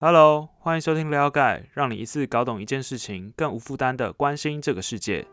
Hello，欢迎收听了解，让你一次搞懂一件事情，更无负担的关心这个世界。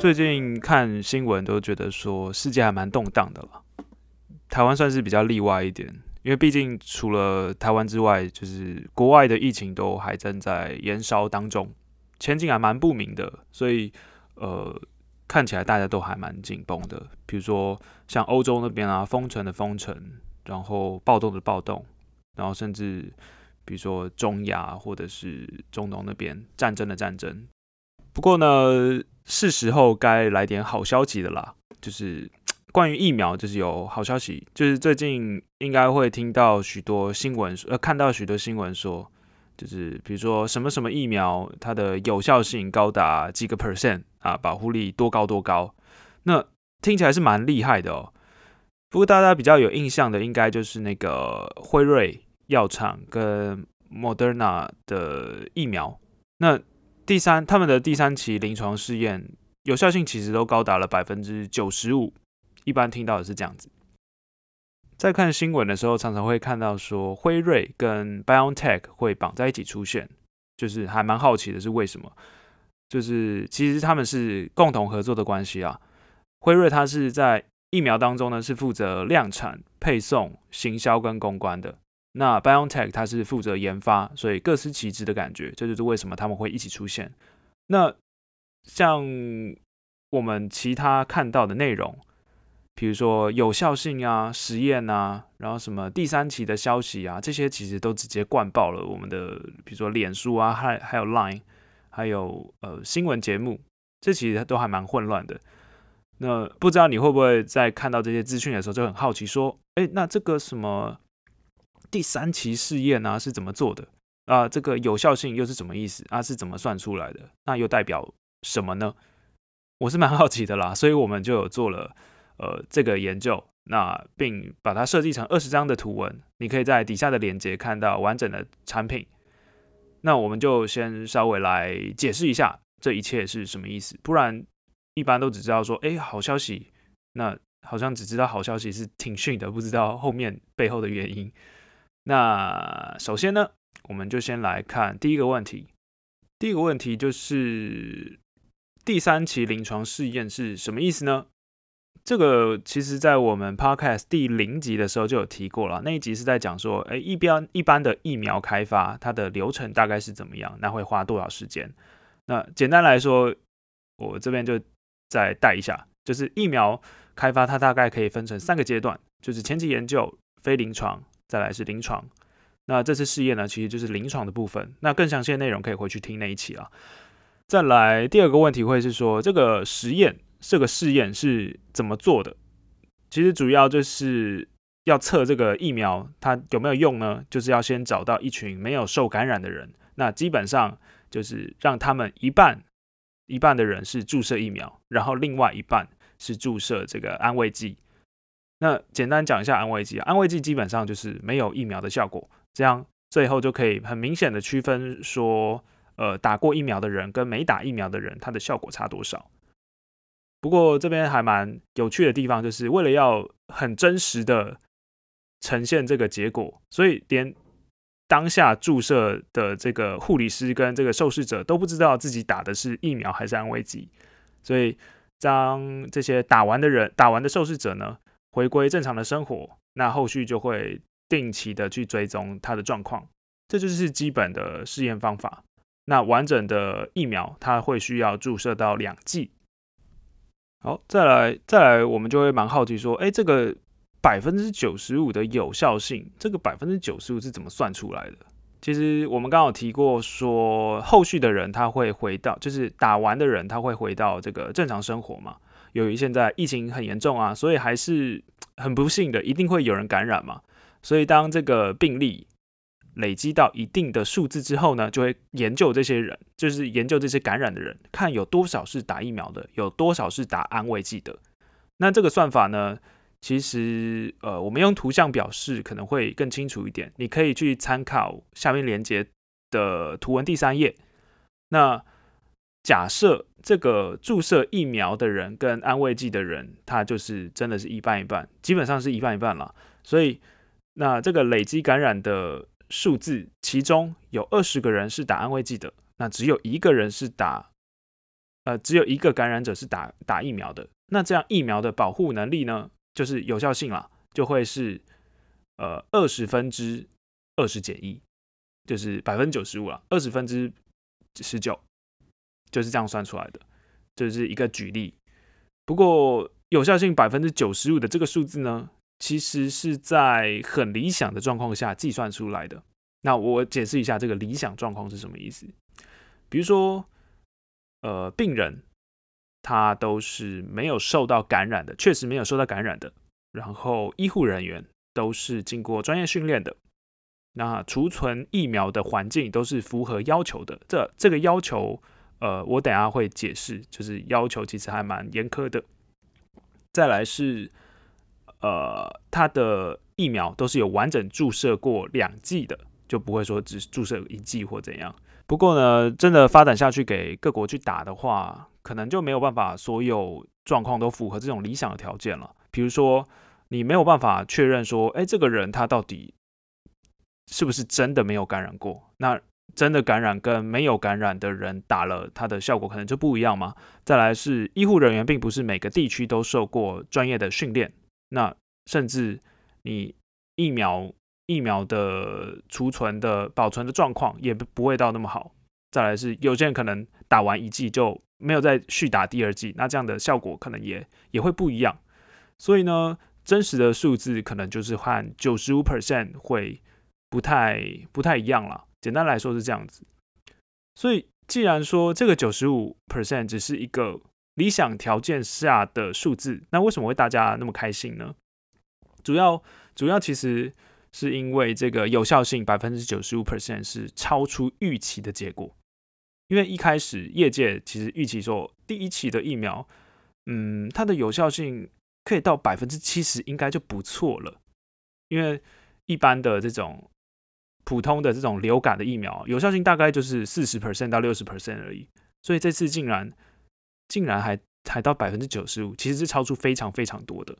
最近看新闻都觉得说世界还蛮动荡的了，台湾算是比较例外一点，因为毕竟除了台湾之外，就是国外的疫情都还正在延烧当中，前景还蛮不明的，所以呃。看起来大家都还蛮紧绷的，比如说像欧洲那边啊，封城的封城，然后暴动的暴动，然后甚至比如说中亚或者是中东那边战争的战争。不过呢，是时候该来点好消息的啦，就是关于疫苗，就是有好消息，就是最近应该会听到许多新闻，呃，看到许多新闻说。就是比如说什么什么疫苗，它的有效性高达几个 percent 啊，保护力多高多高，那听起来是蛮厉害的哦。不过大家比较有印象的，应该就是那个辉瑞药厂跟 Moderna 的疫苗。那第三，他们的第三期临床试验有效性其实都高达了百分之九十五，一般听到的是这样子。在看新闻的时候，常常会看到说辉瑞跟 BioNTech 会绑在一起出现，就是还蛮好奇的是为什么？就是其实他们是共同合作的关系啊。辉瑞它是在疫苗当中呢是负责量产、配送、行销跟公关的，那 BioNTech 它是负责研发，所以各司其职的感觉，这就是为什么他们会一起出现。那像我们其他看到的内容。比如说有效性啊、实验啊，然后什么第三期的消息啊，这些其实都直接灌爆了我们的，比如说脸书啊，还还有 Line，还有呃新闻节目，这其实都还蛮混乱的。那不知道你会不会在看到这些资讯的时候就很好奇，说，哎，那这个什么第三期试验啊是怎么做的啊？这个有效性又是什么意思啊？是怎么算出来的？那又代表什么呢？我是蛮好奇的啦，所以我们就有做了。呃，这个研究，那并把它设计成二十张的图文，你可以在底下的链接看到完整的产品。那我们就先稍微来解释一下这一切是什么意思，不然一般都只知道说，哎，好消息，那好像只知道好消息是挺逊的，不知道后面背后的原因。那首先呢，我们就先来看第一个问题，第一个问题就是第三期临床试验是什么意思呢？这个其实，在我们 podcast 第零集的时候就有提过了。那一集是在讲说，哎，一般一般的疫苗开发，它的流程大概是怎么样？那会花多少时间？那简单来说，我这边就再带一下，就是疫苗开发它大概可以分成三个阶段，就是前期研究、非临床，再来是临床。那这次试验呢，其实就是临床的部分。那更详细的内容可以回去听那一期啊。再来第二个问题会是说，这个实验。这个试验是怎么做的？其实主要就是要测这个疫苗它有没有用呢？就是要先找到一群没有受感染的人，那基本上就是让他们一半一半的人是注射疫苗，然后另外一半是注射这个安慰剂。那简单讲一下安慰剂，安慰剂基本上就是没有疫苗的效果，这样最后就可以很明显的区分说，呃，打过疫苗的人跟没打疫苗的人，它的效果差多少。不过这边还蛮有趣的地方，就是为了要很真实的呈现这个结果，所以连当下注射的这个护理师跟这个受试者都不知道自己打的是疫苗还是安慰剂。所以当这些打完的人、打完的受试者呢，回归正常的生活，那后续就会定期的去追踪他的状况。这就是基本的试验方法。那完整的疫苗，它会需要注射到两剂。好，再来，再来，我们就会蛮好奇说，哎，这个百分之九十五的有效性，这个百分之九十五是怎么算出来的？其实我们刚好提过说，后续的人他会回到，就是打完的人他会回到这个正常生活嘛。由于现在疫情很严重啊，所以还是很不幸的，一定会有人感染嘛。所以当这个病例。累积到一定的数字之后呢，就会研究这些人，就是研究这些感染的人，看有多少是打疫苗的，有多少是打安慰剂的。那这个算法呢，其实呃，我们用图像表示可能会更清楚一点。你可以去参考下面连接的图文第三页。那假设这个注射疫苗的人跟安慰剂的人，他就是真的是一半一半，基本上是一半一半了。所以，那这个累积感染的数字，其中有二十个人是打安慰剂的，那只有一个人是打，呃，只有一个感染者是打打疫苗的。那这样疫苗的保护能力呢，就是有效性了，就会是呃二十分之二十减一，就是百分之九十五了，二十分之十九。就是这样算出来的，这是一个举例。不过有效性百分之九十五的这个数字呢，其实是在很理想的状况下计算出来的。那我解释一下这个理想状况是什么意思。比如说，呃，病人他都是没有受到感染的，确实没有受到感染的。然后医护人员都是经过专业训练的。那储存疫苗的环境都是符合要求的。这这个要求。呃，我等下会解释，就是要求其实还蛮严苛的。再来是，呃，它的疫苗都是有完整注射过两剂的，就不会说只注射一剂或怎样。不过呢，真的发展下去给各国去打的话，可能就没有办法所有状况都符合这种理想的条件了。比如说，你没有办法确认说，哎，这个人他到底是不是真的没有感染过？那真的感染跟没有感染的人打了，它的效果可能就不一样吗？再来是医护人员，并不是每个地区都受过专业的训练，那甚至你疫苗疫苗的储存的保存的状况也不会到那么好。再来是有些人可能打完一剂就没有再续打第二剂，那这样的效果可能也也会不一样。所以呢，真实的数字可能就是和九十五 percent 会不太不太一样了。简单来说是这样子，所以既然说这个九十五 percent 只是一个理想条件下的数字，那为什么会大家那么开心呢？主要主要其实是因为这个有效性百分之九十五 percent 是超出预期的结果。因为一开始业界其实预期说第一期的疫苗，嗯，它的有效性可以到百分之七十，应该就不错了。因为一般的这种。普通的这种流感的疫苗有效性大概就是四十 percent 到六十 percent 而已，所以这次竟然竟然还还到百分之九十五，其实是超出非常非常多的。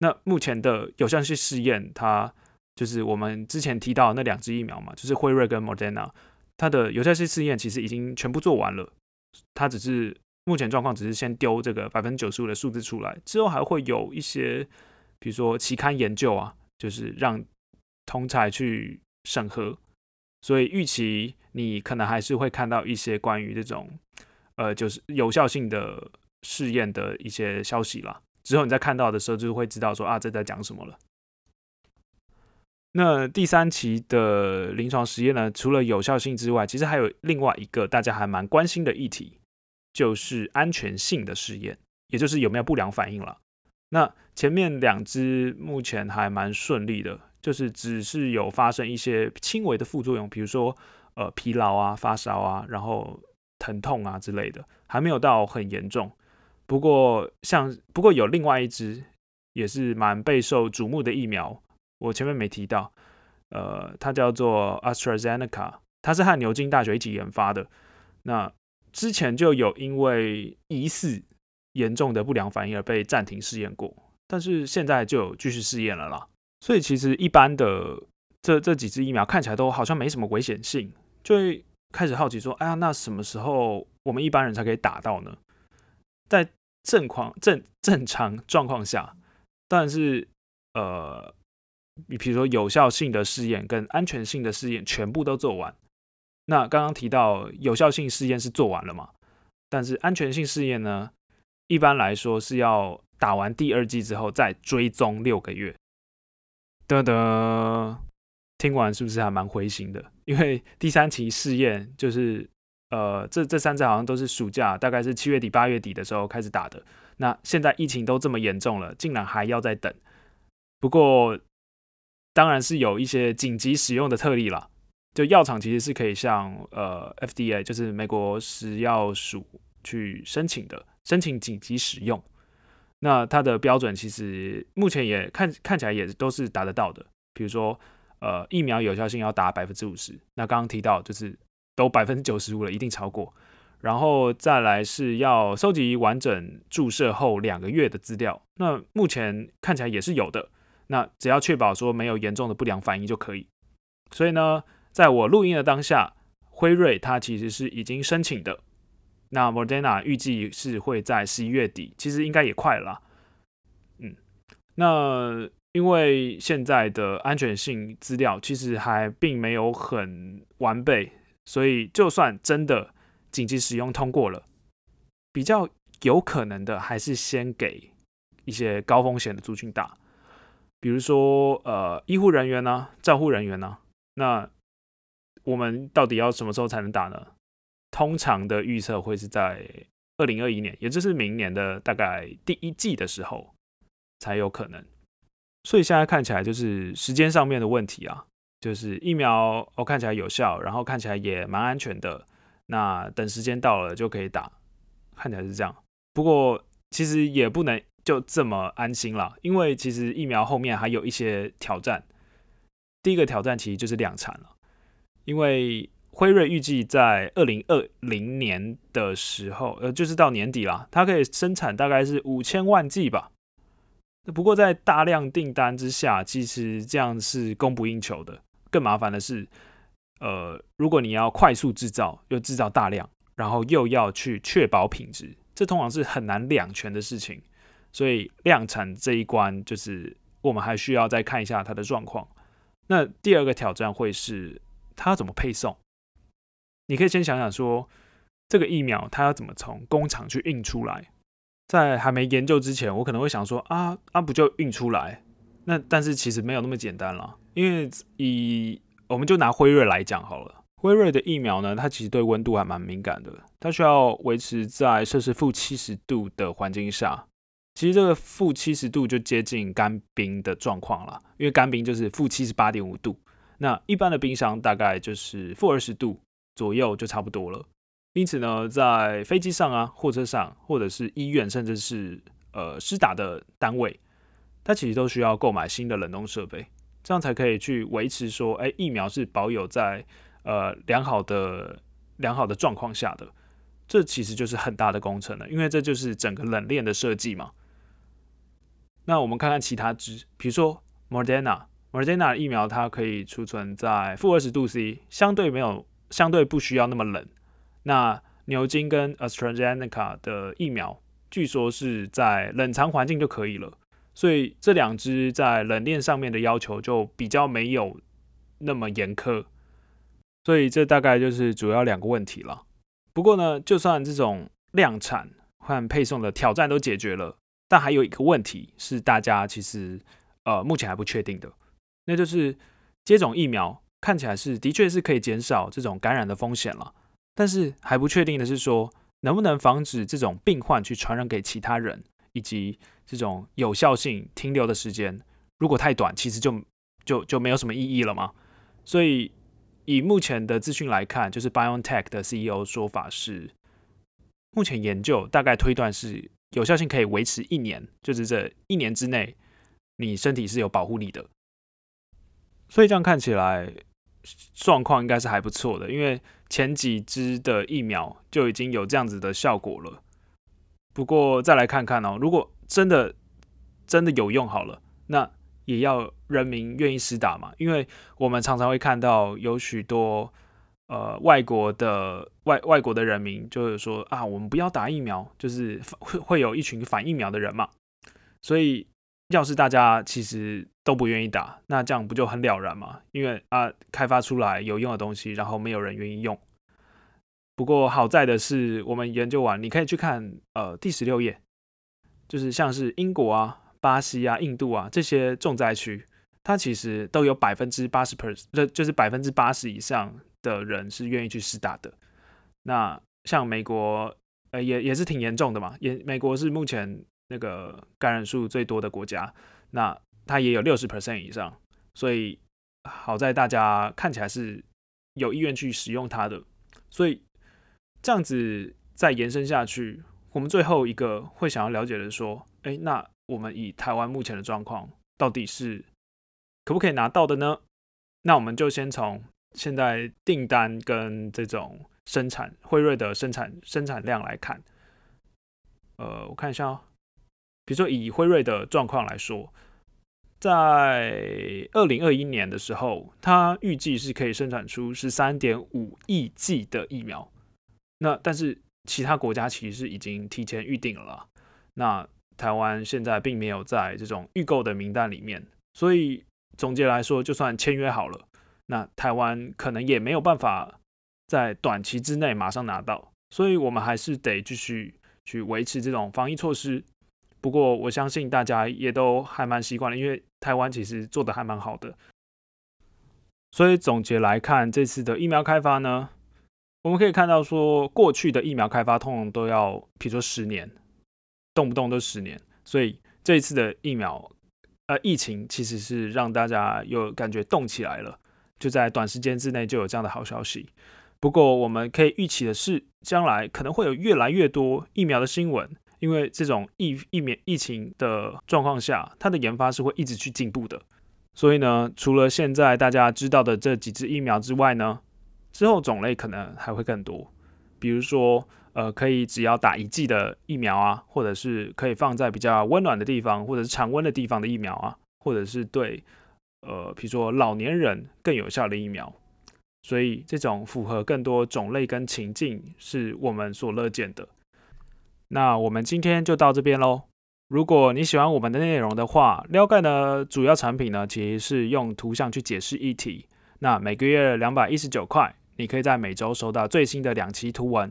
那目前的有效性试验，它就是我们之前提到那两支疫苗嘛，就是辉瑞跟 Moderna，它的有效性试验其实已经全部做完了，它只是目前状况只是先丢这个百分之九十五的数字出来，之后还会有一些比如说期刊研究啊，就是让同才去。审核，所以预期你可能还是会看到一些关于这种呃，就是有效性的试验的一些消息啦。之后你在看到的时候，就会知道说啊，这在讲什么了。那第三期的临床实验呢，除了有效性之外，其实还有另外一个大家还蛮关心的议题，就是安全性的试验，也就是有没有不良反应了。那前面两支目前还蛮顺利的。就是只是有发生一些轻微的副作用，比如说呃疲劳啊、发烧啊，然后疼痛啊之类的，还没有到很严重。不过像不过有另外一支也是蛮备受瞩目的疫苗，我前面没提到，呃，它叫做 AstraZeneca，它是和牛津大学一起研发的。那之前就有因为疑似严重的不良反应而被暂停试验过，但是现在就有继续试验了啦。所以其实一般的这这几支疫苗看起来都好像没什么危险性，就开始好奇说：哎呀，那什么时候我们一般人才可以打到呢？在正况正正常状况下，当然是呃，你比如说有效性的试验跟安全性的试验全部都做完。那刚刚提到有效性试验是做完了嘛？但是安全性试验呢，一般来说是要打完第二剂之后再追踪六个月。的的，听完是不是还蛮灰心的？因为第三期试验就是，呃，这这三次好像都是暑假，大概是七月底八月底的时候开始打的。那现在疫情都这么严重了，竟然还要再等。不过，当然是有一些紧急使用的特例啦。就药厂其实是可以向呃 FDA，就是美国食药署去申请的，申请紧急使用。那它的标准其实目前也看看起来也都是达得到的，比如说，呃，疫苗有效性要达百分之五十，那刚刚提到就是都百分之九十五了，一定超过。然后再来是要收集完整注射后两个月的资料。那目前看起来也是有的。那只要确保说没有严重的不良反应就可以。所以呢，在我录音的当下，辉瑞它其实是已经申请的。那 Moderna 预计是会在十一月底，其实应该也快了。嗯，那因为现在的安全性资料其实还并没有很完备，所以就算真的紧急使用通过了，比较有可能的还是先给一些高风险的族群打。比如说，呃，医护人员呢，照护人员呢，那我们到底要什么时候才能打呢？通常的预测会是在二零二一年，也就是明年的大概第一季的时候才有可能。所以现在看起来就是时间上面的问题啊，就是疫苗哦看起来有效，然后看起来也蛮安全的，那等时间到了就可以打，看起来是这样。不过其实也不能。就这么安心了，因为其实疫苗后面还有一些挑战。第一个挑战其实就是量产了，因为辉瑞预计在二零二零年的时候，呃，就是到年底啦，它可以生产大概是五千万剂吧。不过在大量订单之下，其实这样是供不应求的。更麻烦的是，呃，如果你要快速制造，又制造大量，然后又要去确保品质，这通常是很难两全的事情。所以量产这一关，就是我们还需要再看一下它的状况。那第二个挑战会是它要怎么配送？你可以先想想说，这个疫苗它要怎么从工厂去运出来？在还没研究之前，我可能会想说啊啊，不就运出来？那但是其实没有那么简单了，因为以我们就拿辉瑞来讲好了，辉瑞的疫苗呢，它其实对温度还蛮敏感的，它需要维持在摄氏负七十度的环境下。其实这个负七十度就接近干冰的状况了，因为干冰就是负七十八点五度，那一般的冰箱大概就是负二十度左右就差不多了。因此呢，在飞机上啊、货车上，或者是医院，甚至是呃施打的单位，它其实都需要购买新的冷冻设备，这样才可以去维持说，哎，疫苗是保有在呃良好的良好的状况下的。这其实就是很大的工程了，因为这就是整个冷链的设计嘛。那我们看看其他支，比如说 Moderna，Moderna 疫苗它可以储存在负二十度 C，相对没有，相对不需要那么冷。那牛津跟 AstraZeneca 的疫苗，据说是在冷藏环境就可以了。所以这两支在冷链上面的要求就比较没有那么严苛。所以这大概就是主要两个问题了。不过呢，就算这种量产和配送的挑战都解决了。但还有一个问题是，大家其实呃目前还不确定的，那就是接种疫苗看起来是的确是可以减少这种感染的风险了，但是还不确定的是说能不能防止这种病患去传染给其他人，以及这种有效性停留的时间如果太短，其实就就就没有什么意义了嘛。所以以目前的资讯来看，就是 BioNTech 的 CEO 说法是，目前研究大概推断是。有效性可以维持一年，就是这一年之内，你身体是有保护力的。所以这样看起来，状况应该是还不错的，因为前几支的疫苗就已经有这样子的效果了。不过再来看看哦，如果真的真的有用好了，那也要人民愿意施打嘛，因为我们常常会看到有许多。呃，外国的外外国的人民就是说啊，我们不要打疫苗，就是会会有一群反疫苗的人嘛。所以，要是大家其实都不愿意打，那这样不就很了然吗？因为啊，开发出来有用的东西，然后没有人愿意用。不过好在的是，我们研究完，你可以去看呃第十六页，就是像是英国啊、巴西啊、印度啊这些重灾区，它其实都有百分之八十 percent，就是百分之八十以上。的人是愿意去试打的。那像美国，呃，也也是挺严重的嘛。也美国是目前那个感染数最多的国家，那它也有六十 percent 以上。所以好在大家看起来是有意愿去使用它的。所以这样子再延伸下去，我们最后一个会想要了解的说，哎，那我们以台湾目前的状况，到底是可不可以拿到的呢？那我们就先从。现在订单跟这种生产辉瑞的生产生产量来看，呃，我看一下哦，比如说以辉瑞的状况来说，在二零二一年的时候，它预计是可以生产出十三点五亿剂的疫苗。那但是其他国家其实已经提前预定了。那台湾现在并没有在这种预购的名单里面，所以总结来说，就算签约好了，那台湾可能也没有办法在短期之内马上拿到。所以我们还是得继续去维持这种防疫措施。不过我相信大家也都还蛮习惯了，因为台湾其实做的还蛮好的。所以总结来看，这次的疫苗开发呢？我们可以看到，说过去的疫苗开发通常都要，比如说十年，动不动都十年。所以这一次的疫苗，呃，疫情其实是让大家有感觉动起来了，就在短时间之内就有这样的好消息。不过我们可以预期的是，将来可能会有越来越多疫苗的新闻，因为这种疫疫免疫情的状况下，它的研发是会一直去进步的。所以呢，除了现在大家知道的这几支疫苗之外呢？之后种类可能还会更多，比如说，呃，可以只要打一剂的疫苗啊，或者是可以放在比较温暖的地方，或者是常温的地方的疫苗啊，或者是对，呃，比如说老年人更有效的疫苗。所以这种符合更多种类跟情境是我们所乐见的。那我们今天就到这边喽。如果你喜欢我们的内容的话，撩盖呢主要产品呢，其实是用图像去解释议题。那每个月两百一十九块。你可以在每周收到最新的两期图文。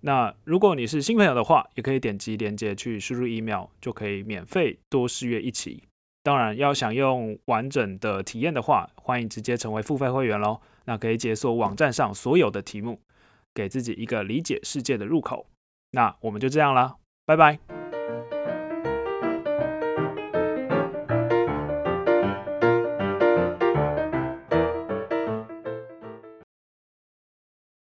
那如果你是新朋友的话，也可以点击链接去输入 email，就可以免费多试阅一期。当然，要享用完整的体验的话，欢迎直接成为付费会员喽。那可以解锁网站上所有的题目，给自己一个理解世界的入口。那我们就这样啦，拜拜。